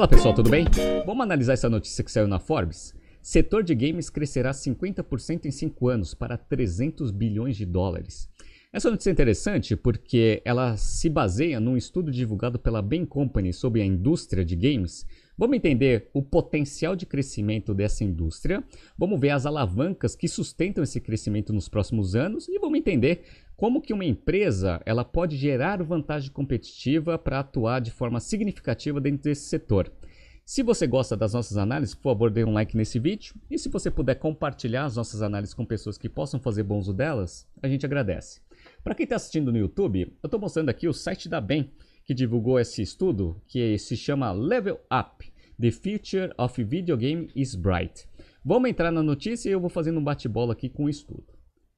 Fala pessoal, tudo bem? Vamos analisar essa notícia que saiu na Forbes? Setor de games crescerá 50% em 5 anos para 300 bilhões de dólares. Essa notícia é interessante porque ela se baseia num estudo divulgado pela Bain Company sobre a indústria de games. Vamos entender o potencial de crescimento dessa indústria, vamos ver as alavancas que sustentam esse crescimento nos próximos anos e vamos entender como que uma empresa ela pode gerar vantagem competitiva para atuar de forma significativa dentro desse setor. Se você gosta das nossas análises, por favor, dê um like nesse vídeo. E se você puder compartilhar as nossas análises com pessoas que possam fazer bom uso delas, a gente agradece. Para quem está assistindo no YouTube, eu estou mostrando aqui o site da BEM, que divulgou esse estudo, que se chama Level Up, The Future of Video Game is Bright. Vamos entrar na notícia e eu vou fazendo um bate-bola aqui com o estudo.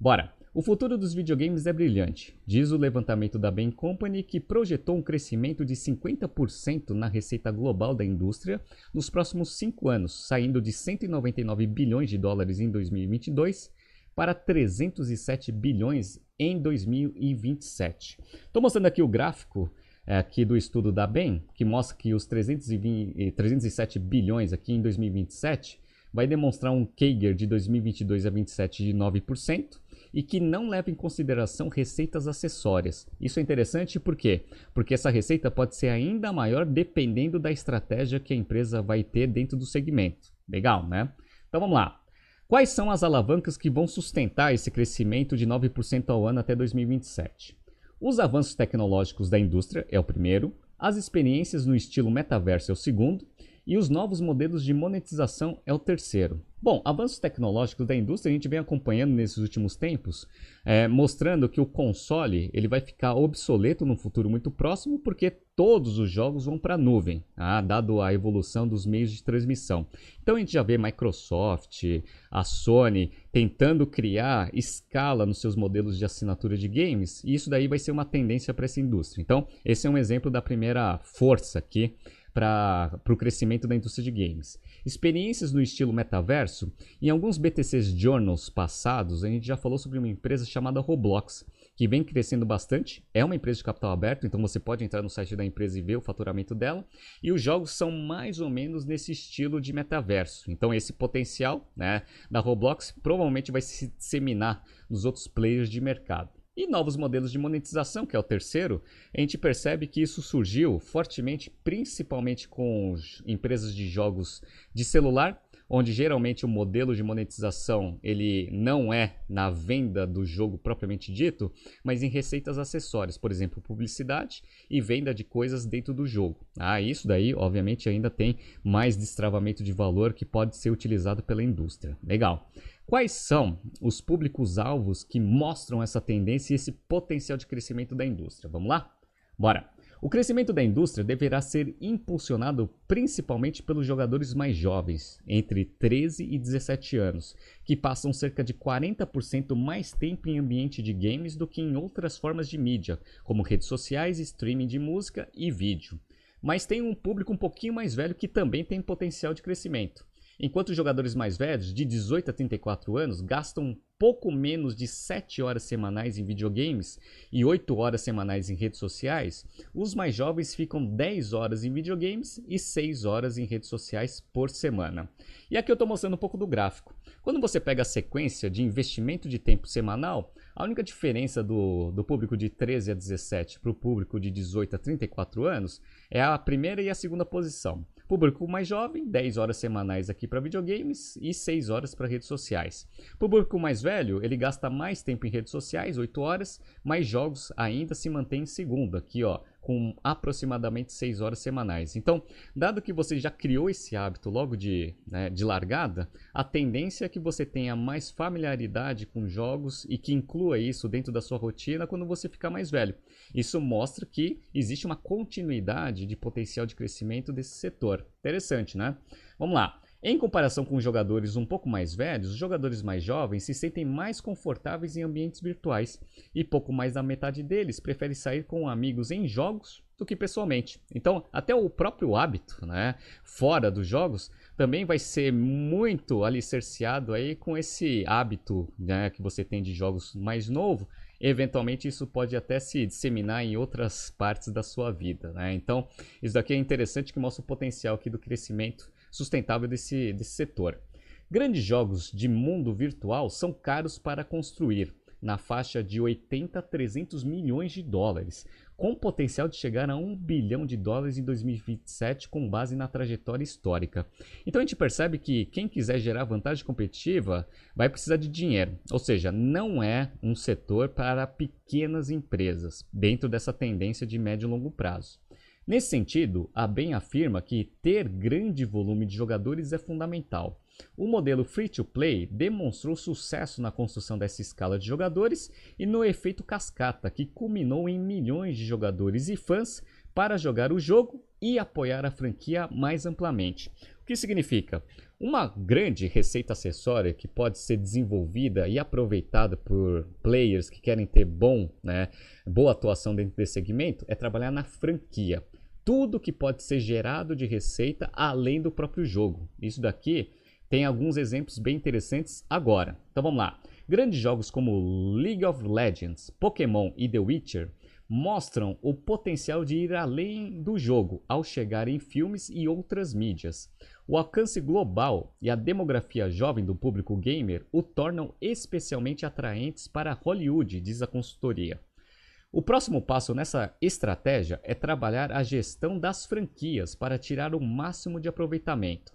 Bora! O futuro dos videogames é brilhante, diz o levantamento da Bain Company, que projetou um crescimento de 50% na receita global da indústria nos próximos cinco anos, saindo de 199 bilhões de dólares em 2022 para 307 bilhões em 2027. Estou mostrando aqui o gráfico é, aqui do estudo da BEM, que mostra que os 320, 307 bilhões aqui em 2027 vai demonstrar um CAGR de 2022 a 27 de 9% e que não leva em consideração receitas acessórias. Isso é interessante por quê? Porque essa receita pode ser ainda maior dependendo da estratégia que a empresa vai ter dentro do segmento. Legal, né? Então vamos lá. Quais são as alavancas que vão sustentar esse crescimento de 9% ao ano até 2027? Os avanços tecnológicos da indústria é o primeiro, as experiências no estilo metaverso é o segundo, e os novos modelos de monetização é o terceiro. Bom, avanços tecnológicos da indústria a gente vem acompanhando nesses últimos tempos, é, mostrando que o console ele vai ficar obsoleto no futuro muito próximo, porque todos os jogos vão para a nuvem, ah, dado a evolução dos meios de transmissão. Então a gente já vê Microsoft, a Sony tentando criar escala nos seus modelos de assinatura de games, e isso daí vai ser uma tendência para essa indústria. Então, esse é um exemplo da primeira força aqui para o crescimento da indústria de games. Experiências no estilo metaverso, em alguns BTCs Journals passados, a gente já falou sobre uma empresa chamada Roblox, que vem crescendo bastante, é uma empresa de capital aberto, então você pode entrar no site da empresa e ver o faturamento dela, e os jogos são mais ou menos nesse estilo de metaverso. Então esse potencial né, da Roblox provavelmente vai se disseminar nos outros players de mercado. E novos modelos de monetização, que é o terceiro, a gente percebe que isso surgiu fortemente, principalmente com empresas de jogos de celular, onde geralmente o modelo de monetização ele não é na venda do jogo propriamente dito, mas em receitas acessórias, por exemplo, publicidade e venda de coisas dentro do jogo. Ah, isso daí, obviamente, ainda tem mais destravamento de valor que pode ser utilizado pela indústria. Legal. Quais são os públicos-alvos que mostram essa tendência e esse potencial de crescimento da indústria? Vamos lá? Bora! O crescimento da indústria deverá ser impulsionado principalmente pelos jogadores mais jovens, entre 13 e 17 anos, que passam cerca de 40% mais tempo em ambiente de games do que em outras formas de mídia, como redes sociais, streaming de música e vídeo. Mas tem um público um pouquinho mais velho que também tem potencial de crescimento. Enquanto os jogadores mais velhos, de 18 a 34 anos, gastam pouco menos de 7 horas semanais em videogames e 8 horas semanais em redes sociais, os mais jovens ficam 10 horas em videogames e 6 horas em redes sociais por semana. E aqui eu estou mostrando um pouco do gráfico. Quando você pega a sequência de investimento de tempo semanal, a única diferença do, do público de 13 a 17 para o público de 18 a 34 anos é a primeira e a segunda posição. Público mais jovem, 10 horas semanais aqui para videogames e 6 horas para redes sociais. Público mais velho, ele gasta mais tempo em redes sociais, 8 horas, mas jogos ainda se mantém em segundo, aqui ó, com aproximadamente 6 horas semanais. Então, dado que você já criou esse hábito logo de, né, de largada, a tendência é que você tenha mais familiaridade com jogos e que inclua isso dentro da sua rotina quando você ficar mais velho. Isso mostra que existe uma continuidade de potencial de crescimento desse setor. Interessante, né? Vamos lá. Em comparação com jogadores um pouco mais velhos, os jogadores mais jovens se sentem mais confortáveis em ambientes virtuais e pouco mais da metade deles prefere sair com amigos em jogos do que pessoalmente. Então, até o próprio hábito, né, fora dos jogos, também vai ser muito alicerciado aí com esse hábito né, que você tem de jogos mais novo eventualmente isso pode até se disseminar em outras partes da sua vida. Né? Então, isso daqui é interessante que mostra o potencial aqui do crescimento sustentável desse, desse setor. Grandes jogos de mundo virtual são caros para construir, na faixa de 80 a 300 milhões de dólares, com potencial de chegar a 1 bilhão de dólares em 2027 com base na trajetória histórica. Então a gente percebe que quem quiser gerar vantagem competitiva vai precisar de dinheiro, ou seja, não é um setor para pequenas empresas dentro dessa tendência de médio e longo prazo. Nesse sentido, a BEM afirma que ter grande volume de jogadores é fundamental. O modelo free-to-play demonstrou sucesso na construção dessa escala de jogadores e no efeito cascata, que culminou em milhões de jogadores e fãs para jogar o jogo e apoiar a franquia mais amplamente. O que significa? Uma grande receita acessória que pode ser desenvolvida e aproveitada por players que querem ter bom, né, boa atuação dentro desse segmento é trabalhar na franquia tudo que pode ser gerado de receita além do próprio jogo. Isso daqui tem alguns exemplos bem interessantes agora. Então vamos lá. Grandes jogos como League of Legends, Pokémon e The Witcher mostram o potencial de ir além do jogo ao chegar em filmes e outras mídias. O alcance global e a demografia jovem do público gamer o tornam especialmente atraentes para Hollywood, diz a consultoria. O próximo passo nessa estratégia é trabalhar a gestão das franquias para tirar o máximo de aproveitamento.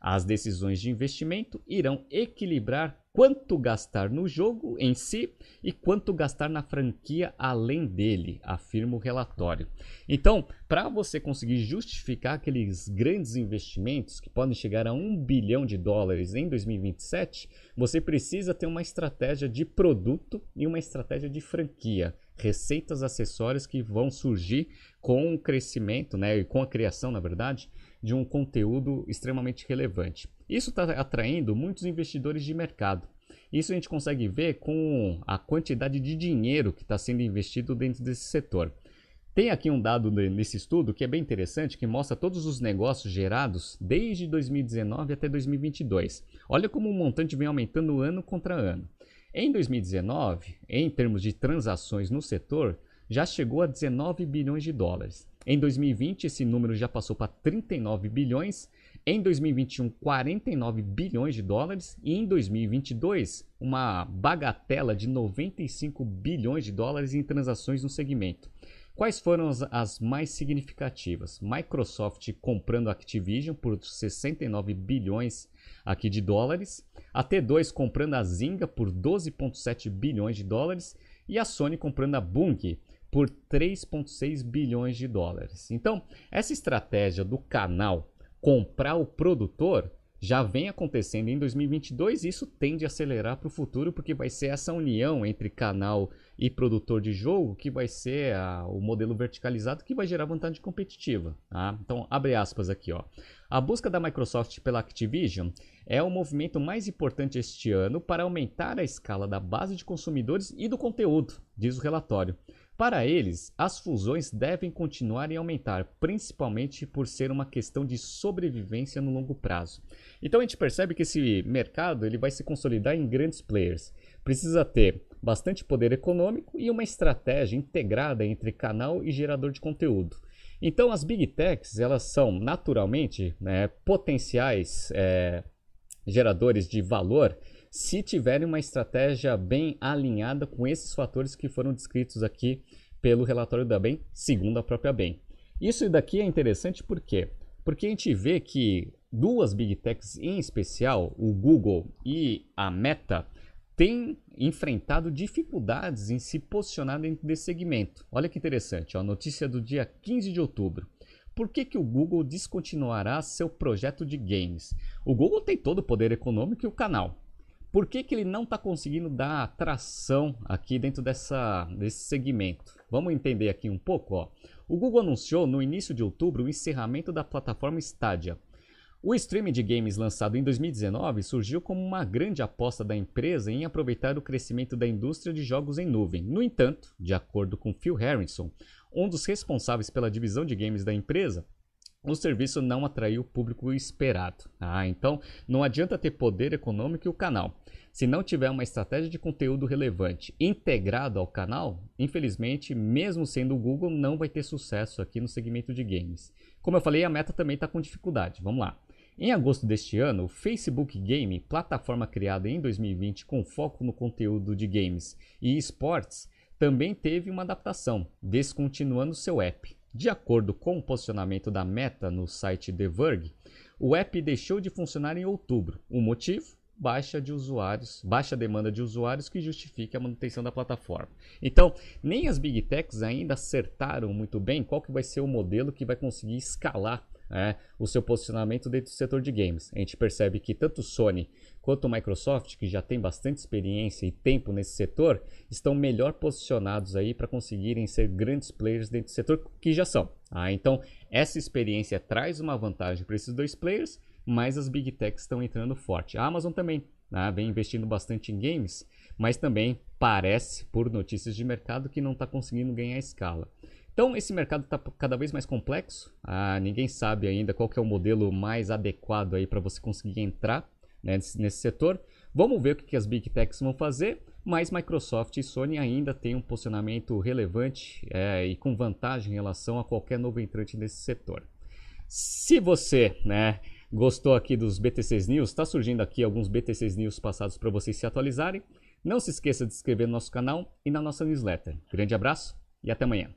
As decisões de investimento irão equilibrar quanto gastar no jogo em si e quanto gastar na franquia além dele, afirma o relatório. Então, para você conseguir justificar aqueles grandes investimentos que podem chegar a um bilhão de dólares em 2027, você precisa ter uma estratégia de produto e uma estratégia de franquia, receitas acessórias que vão surgir com o crescimento, né, e com a criação, na verdade, de um conteúdo extremamente relevante. Isso está atraindo muitos investidores de mercado. Isso a gente consegue ver com a quantidade de dinheiro que está sendo investido dentro desse setor. Tem aqui um dado nesse estudo que é bem interessante, que mostra todos os negócios gerados desde 2019 até 2022. Olha como o montante vem aumentando ano contra ano. Em 2019, em termos de transações no setor, já chegou a 19 bilhões de dólares. Em 2020, esse número já passou para 39 bilhões. Em 2021, 49 bilhões de dólares. E em 2022, uma bagatela de 95 bilhões de dólares em transações no segmento. Quais foram as, as, mais significativas? Microsoft comprando Activision por 69 bilhões aqui de dólares, a T2 comprando a Zynga por 12,7 bilhões de dólares e a Sony comprando a Bung por 3,6 bilhões de dólares. Então, essa estratégia do canal comprar o produtor já vem acontecendo em 2022 e isso tende a acelerar para o futuro porque vai ser essa união entre canal e produtor de jogo que vai ser a, o modelo verticalizado que vai gerar vantagem competitiva. Tá? Então, abre aspas aqui. Ó. A busca da Microsoft pela Activision é o movimento mais importante este ano para aumentar a escala da base de consumidores e do conteúdo, diz o relatório. Para eles, as fusões devem continuar e aumentar, principalmente por ser uma questão de sobrevivência no longo prazo. Então a gente percebe que esse mercado ele vai se consolidar em grandes players. Precisa ter bastante poder econômico e uma estratégia integrada entre canal e gerador de conteúdo. Então as big techs elas são naturalmente né, potenciais é, geradores de valor se tiverem uma estratégia bem alinhada com esses fatores que foram descritos aqui pelo relatório da BEM, segundo a própria BEM. Isso daqui é interessante por quê? Porque a gente vê que duas big techs em especial, o Google e a Meta, têm enfrentado dificuldades em se posicionar dentro desse segmento. Olha que interessante, a notícia do dia 15 de outubro. Por que, que o Google descontinuará seu projeto de games? O Google tem todo o poder econômico e o canal. Por que, que ele não está conseguindo dar tração aqui dentro dessa, desse segmento? Vamos entender aqui um pouco. Ó. O Google anunciou no início de outubro o encerramento da plataforma Stadia. O streaming de games lançado em 2019 surgiu como uma grande aposta da empresa em aproveitar o crescimento da indústria de jogos em nuvem. No entanto, de acordo com Phil Harrison, um dos responsáveis pela divisão de games da empresa, o serviço não atraiu o público esperado. Ah, então não adianta ter poder econômico e o canal. se não tiver uma estratégia de conteúdo relevante integrado ao canal, infelizmente, mesmo sendo o Google, não vai ter sucesso aqui no segmento de games. Como eu falei, a meta também está com dificuldade. Vamos lá. Em agosto deste ano, o Facebook Game, plataforma criada em 2020 com foco no conteúdo de games e esportes, também teve uma adaptação, descontinuando seu app. De acordo com o posicionamento da Meta no site The Verge, o app deixou de funcionar em outubro. O motivo? Baixa de usuários, baixa demanda de usuários que justifique a manutenção da plataforma. Então, nem as Big Techs ainda acertaram muito bem qual que vai ser o modelo que vai conseguir escalar é, o seu posicionamento dentro do setor de games. A gente percebe que tanto Sony quanto Microsoft, que já tem bastante experiência e tempo nesse setor, estão melhor posicionados aí para conseguirem ser grandes players dentro do setor que já são. Ah, então, essa experiência traz uma vantagem para esses dois players, mas as Big Techs estão entrando forte. A Amazon também né, vem investindo bastante em games, mas também parece, por notícias de mercado, que não está conseguindo ganhar escala. Então, esse mercado está cada vez mais complexo. Ah, ninguém sabe ainda qual é o modelo mais adequado aí para você conseguir entrar né, nesse, nesse, setor. Vamos ver o que, que as Big Techs vão fazer, mas Microsoft e Sony ainda têm um posicionamento relevante é, e com vantagem em relação a qualquer novo entrante nesse setor. Se você né, gostou aqui dos BTCs News, está surgindo aqui alguns BTCs News passados para vocês se atualizarem. Não se esqueça de se inscrever no nosso canal e na nossa newsletter. Grande abraço e até amanhã.